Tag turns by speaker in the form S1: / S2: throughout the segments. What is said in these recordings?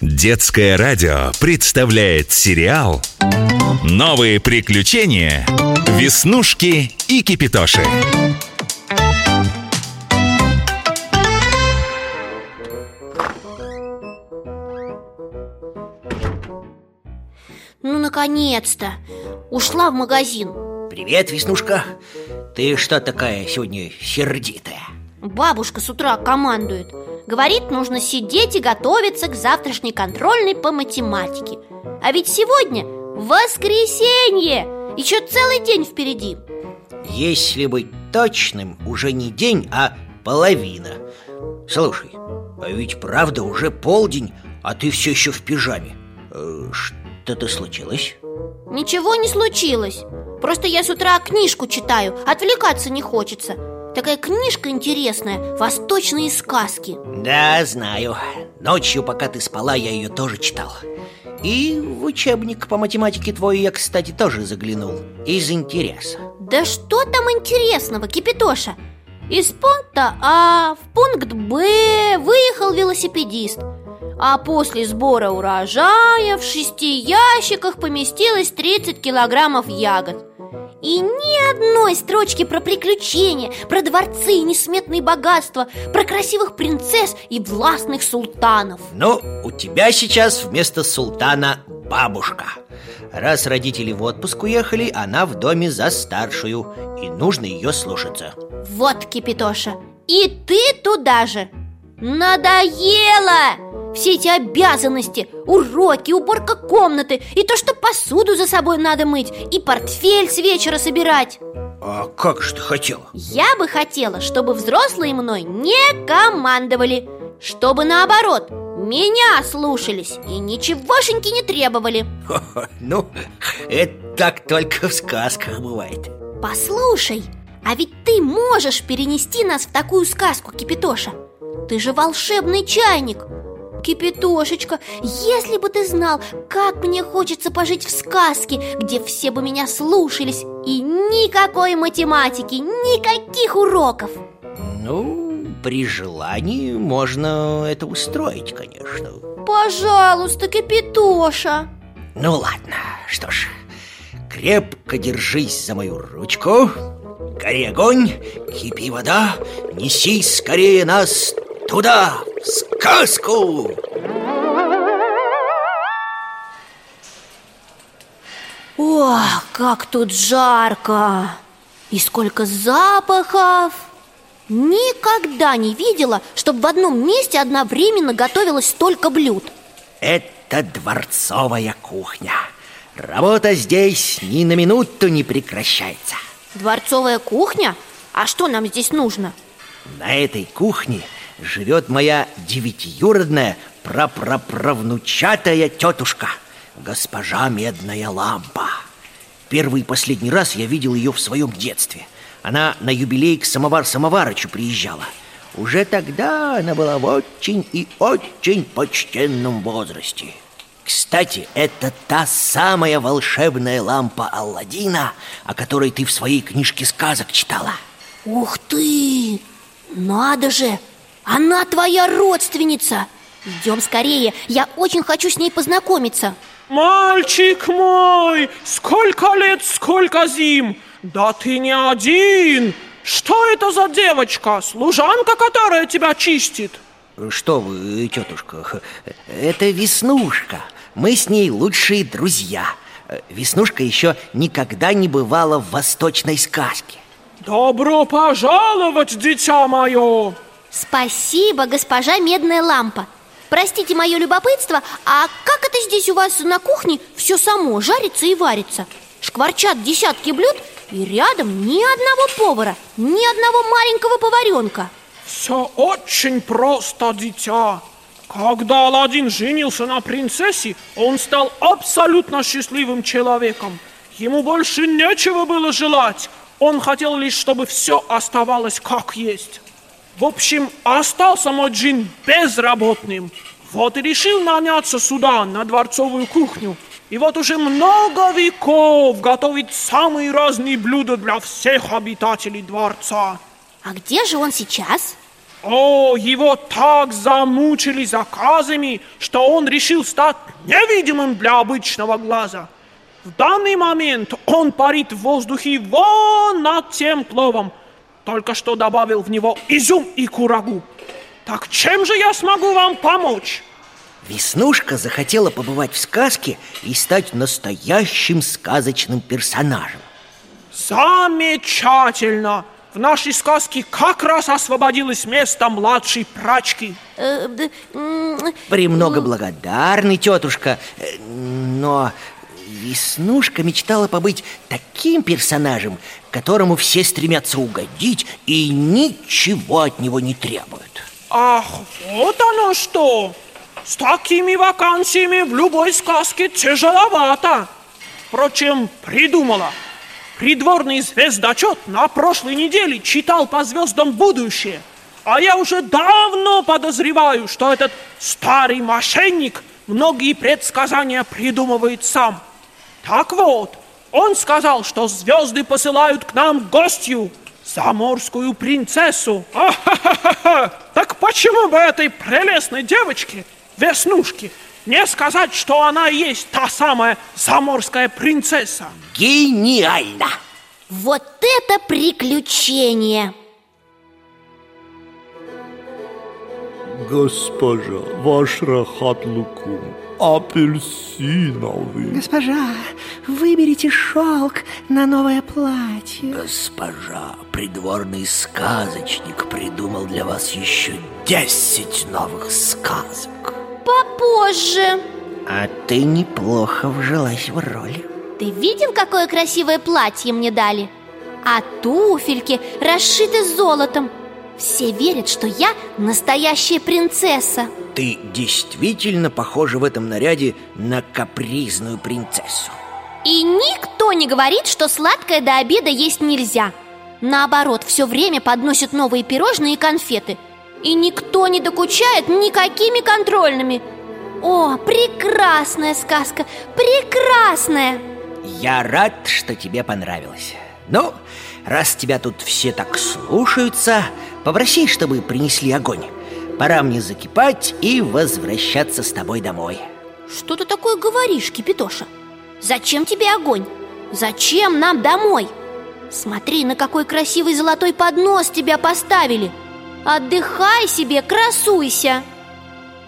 S1: Детское радио представляет сериал «Новые приключения. Веснушки и Кипитоши».
S2: Ну, наконец-то! Ушла в магазин
S3: Привет, Веснушка Ты что такая сегодня сердитая?
S2: Бабушка с утра командует Говорит, нужно сидеть и готовиться к завтрашней контрольной по математике. А ведь сегодня воскресенье! Еще целый день впереди.
S3: Если быть точным, уже не день, а половина. Слушай, а ведь правда уже полдень, а ты все еще в пижаме. Э, Что-то случилось?
S2: Ничего не случилось. Просто я с утра книжку читаю, отвлекаться не хочется Такая книжка интересная, восточные сказки.
S3: Да, знаю. Ночью, пока ты спала, я ее тоже читал. И в учебник по математике твой я, кстати, тоже заглянул. Из интереса.
S2: Да что там интересного, Кипитоша? Из пункта А в пункт Б выехал велосипедист. А после сбора урожая в шести ящиках поместилось 30 килограммов ягод. И ни одной строчки про приключения, про дворцы и несметные богатства, про красивых принцесс и властных султанов.
S3: Ну, у тебя сейчас вместо султана бабушка. Раз родители в отпуск уехали, она в доме за старшую, и нужно ее слушаться.
S2: Вот, Кипитоша, и ты туда же. Надоело! Все эти обязанности, уроки, уборка комнаты И то, что посуду за собой надо мыть И портфель с вечера собирать.
S3: А как же ты хотела?
S2: Я бы хотела, чтобы взрослые мной не командовали Чтобы наоборот, меня слушались и ничегошеньки не требовали.
S3: Ну, это так только в сказках бывает.
S2: Послушай, а ведь ты можешь перенести нас в такую сказку, Кипитоша. Ты же волшебный чайник Кипятошечка, если бы ты знал, как мне хочется пожить в сказке, где все бы меня слушались И никакой математики, никаких уроков.
S3: Ну, при желании можно это устроить, конечно.
S2: Пожалуйста, Кипятоша.
S3: Ну ладно, что ж, крепко держись за мою ручку Гори огонь, кипи вода, неси скорее нас туда, сказку!
S2: Ох, как тут жарко! И сколько запахов! Никогда не видела, чтобы в одном месте одновременно готовилось столько блюд
S3: Это дворцовая кухня Работа здесь ни на минуту не прекращается
S2: Дворцовая кухня? А что нам здесь нужно?
S3: На этой кухне живет моя девятиюродная прапраправнучатая тетушка Госпожа Медная Лампа Первый и последний раз я видел ее в своем детстве Она на юбилей к Самовар Самоварычу приезжала Уже тогда она была в очень и очень почтенном возрасте кстати, это та самая волшебная лампа Алладина, о которой ты в своей книжке сказок читала.
S2: Ух ты! Надо же! Она твоя родственница! Идем скорее, я очень хочу с ней познакомиться.
S4: Мальчик мой, сколько лет, сколько зим? Да ты не один. Что это за девочка, служанка, которая тебя чистит?
S3: Что вы, тетушка, это Веснушка. Мы с ней лучшие друзья. Веснушка еще никогда не бывала в восточной сказке.
S4: Добро пожаловать, дитя мое!
S2: Спасибо, госпожа Медная Лампа. Простите мое любопытство, а как это здесь у вас на кухне все само жарится и варится? Шкварчат десятки блюд, и рядом ни одного повара, ни одного маленького поваренка
S4: Все очень просто, дитя. Когда Аладдин женился на принцессе, он стал абсолютно счастливым человеком. Ему больше нечего было желать. Он хотел лишь, чтобы все оставалось как есть в общем, остался мой джин безработным. Вот и решил наняться сюда, на дворцовую кухню. И вот уже много веков готовит самые разные блюда для всех обитателей дворца.
S2: А где же он сейчас?
S4: О, его так замучили заказами, что он решил стать невидимым для обычного глаза. В данный момент он парит в воздухе вон над тем пловом. Только что добавил в него изюм и курагу. Так чем же я смогу вам помочь?
S3: Веснушка захотела побывать в сказке и стать настоящим сказочным персонажем.
S4: Замечательно! В нашей сказке как раз освободилось место младшей прачки.
S2: Э,
S3: Премного благодарны, тетушка, э, но Веснушка мечтала побыть таким персонажем, которому все стремятся угодить и ничего от него не требуют.
S4: Ах, вот оно что! С такими вакансиями в любой сказке тяжеловато. Впрочем, придумала. Придворный звездочет на прошлой неделе читал по звездам будущее. А я уже давно подозреваю, что этот старый мошенник многие предсказания придумывает сам. Так вот, он сказал, что звезды посылают к нам гостью, заморскую принцессу. А-ха-ха-ха! Так почему бы этой прелестной девочке, Веснушке, не сказать, что она и есть та самая заморская принцесса?
S3: Гениально!
S2: Вот это приключение!
S5: Госпожа, ваш рахат лукум апельсиновый.
S6: Госпожа, выберите шелк на новое платье.
S3: Госпожа, придворный сказочник придумал для вас еще десять новых сказок.
S2: Попозже
S3: А ты неплохо вжилась в роль.
S2: Ты видел, какое красивое платье мне дали? А туфельки расшиты золотом Все верят, что я настоящая принцесса.
S3: Ты действительно похожа в этом наряде на капризную принцессу.
S2: И никто не говорит, что сладкое до обеда есть нельзя. Наоборот, все время подносят новые пирожные и конфеты. И никто не докучает никакими контрольными. О, прекрасная сказка, прекрасная!
S3: Я рад, что тебе понравилось. Ну, раз тебя тут все так слушаются, попроси, чтобы принесли огонь. Пора мне закипать и возвращаться с тобой домой.
S2: Что ты такое говоришь, Кипитоша? Зачем тебе огонь? Зачем нам домой? Смотри, на какой красивый золотой поднос тебя поставили Отдыхай себе, красуйся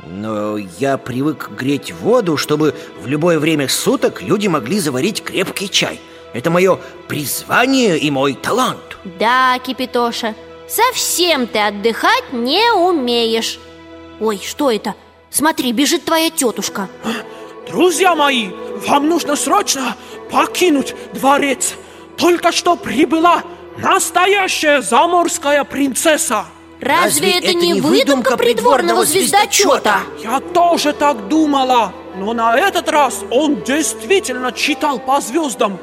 S3: Но я привык греть воду, чтобы в любое время суток люди могли заварить крепкий чай. Это мое призвание и мой талант.
S2: Да, Кипитоша, совсем ты отдыхать не умеешь Ой, что это? Смотри, бежит твоя тетушка
S4: Друзья мои, вам нужно срочно покинуть дворец. Только что прибыла настоящая заморская принцесса.
S2: Разве, это, не выдумка придворного звездочета?
S4: Я тоже так думала, но на этот раз он действительно читал по звездам.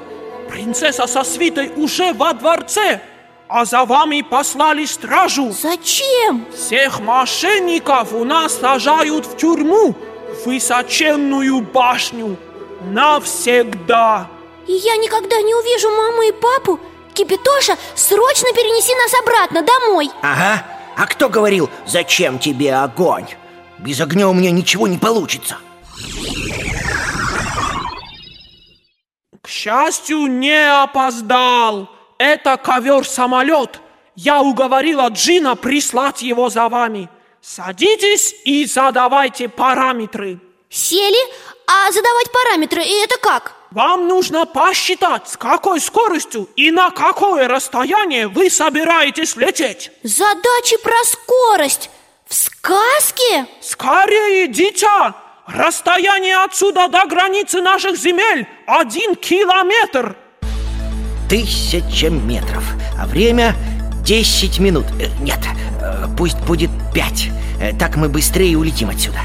S4: Принцесса со свитой уже во дворце, а за вами послали стражу.
S2: Зачем?
S4: Всех мошенников у нас сажают в тюрьму, в высоченную башню, навсегда.
S2: И я никогда не увижу маму и папу Кипитоша, срочно перенеси нас обратно домой
S3: Ага. А кто говорил, зачем тебе огонь? Без огня у меня ничего не получится.
S4: К счастью, не опоздал. Это ковер-самолет. Я уговорила Джина прислать его за вами. Садитесь и задавайте параметры.
S2: Сели, а задавать параметры, и это как?
S4: Вам нужно посчитать, с какой скоростью и на какое расстояние вы собираетесь лететь.
S2: Задачи про скорость В сказке?
S4: Скорее, дитя! Расстояние отсюда до границы наших земель один километр.
S3: Тысяча метров. А время 10 минут. Э, Нет, э, пусть будет 5. Так мы быстрее улетим отсюда.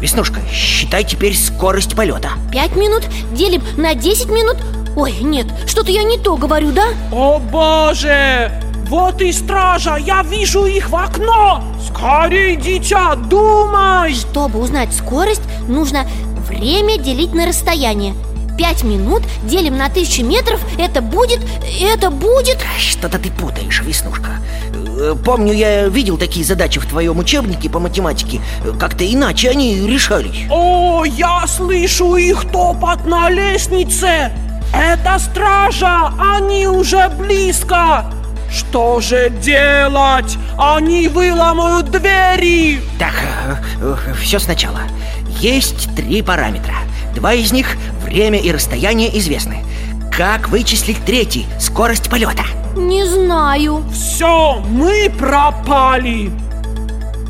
S3: Веснушка, считай теперь скорость полета.
S2: Пять минут делим на 10 минут Ой, нет, что-то я не то говорю, да?
S4: О боже! Вот и стража, я вижу их в окно! Скорей, дитя, думай!
S2: Чтобы узнать скорость, нужно время делить на расстояние 5 минут делим на тысячу метров Это будет... Это будет...
S3: Что-то ты путаешь, Веснушка. Э, э, помню, я видел такие задачи в твоем учебнике по математике. Как-то иначе они решались.
S4: О, я слышу их топот на лестнице. Это стража, они уже близко. Что же делать? Они выломают двери.
S3: Так, все сначала. Есть три параметра Два из них – время и расстояние известны Как вычислить третий – скорость полета?
S2: Не знаю
S4: Все, мы пропали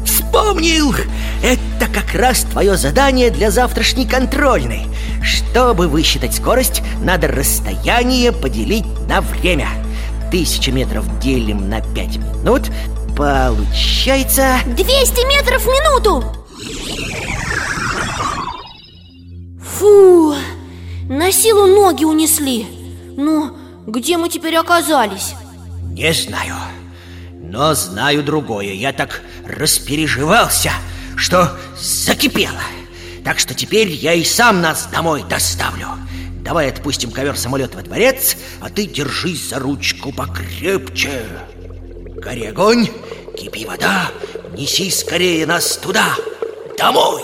S3: Вспомнил! Это как раз твое задание для завтрашней контрольной Чтобы высчитать скорость, надо расстояние поделить на время Тысяча метров делим на пять минут Получается...
S2: 200 метров в минуту! Фу, на силу ноги унесли. Ну, где мы теперь оказались?
S3: Не знаю Но знаю другое. Я так распереживался, что закипело. Так что теперь я и сам нас домой доставлю. Давай отпустим ковер-самолет во дворец А ты держись за ручку покрепче. Гори огонь, кипи вода Неси скорее нас туда, домой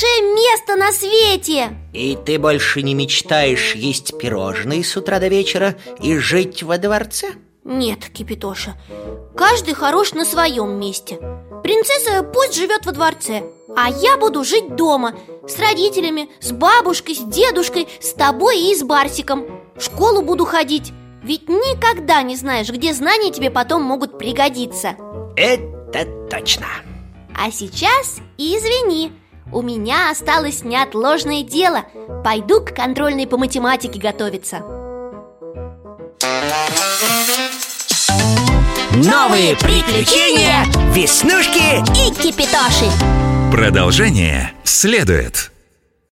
S2: лучшее место на свете!
S3: И ты больше не мечтаешь есть пирожные с утра до вечера и жить во дворце?
S2: Нет, Кипитоша, каждый хорош на своем месте Принцесса пусть живет во дворце А я буду жить дома С родителями, с бабушкой, с дедушкой С тобой и с Барсиком В школу буду ходить Ведь никогда не знаешь, где знания тебе потом могут пригодиться
S3: Это точно
S2: А сейчас извини У меня осталось неотложное дело. Пойду к контрольной по математике готовиться.
S3: Новые приключения Веснушки
S2: И Кипитоши.
S1: Продолжение следует.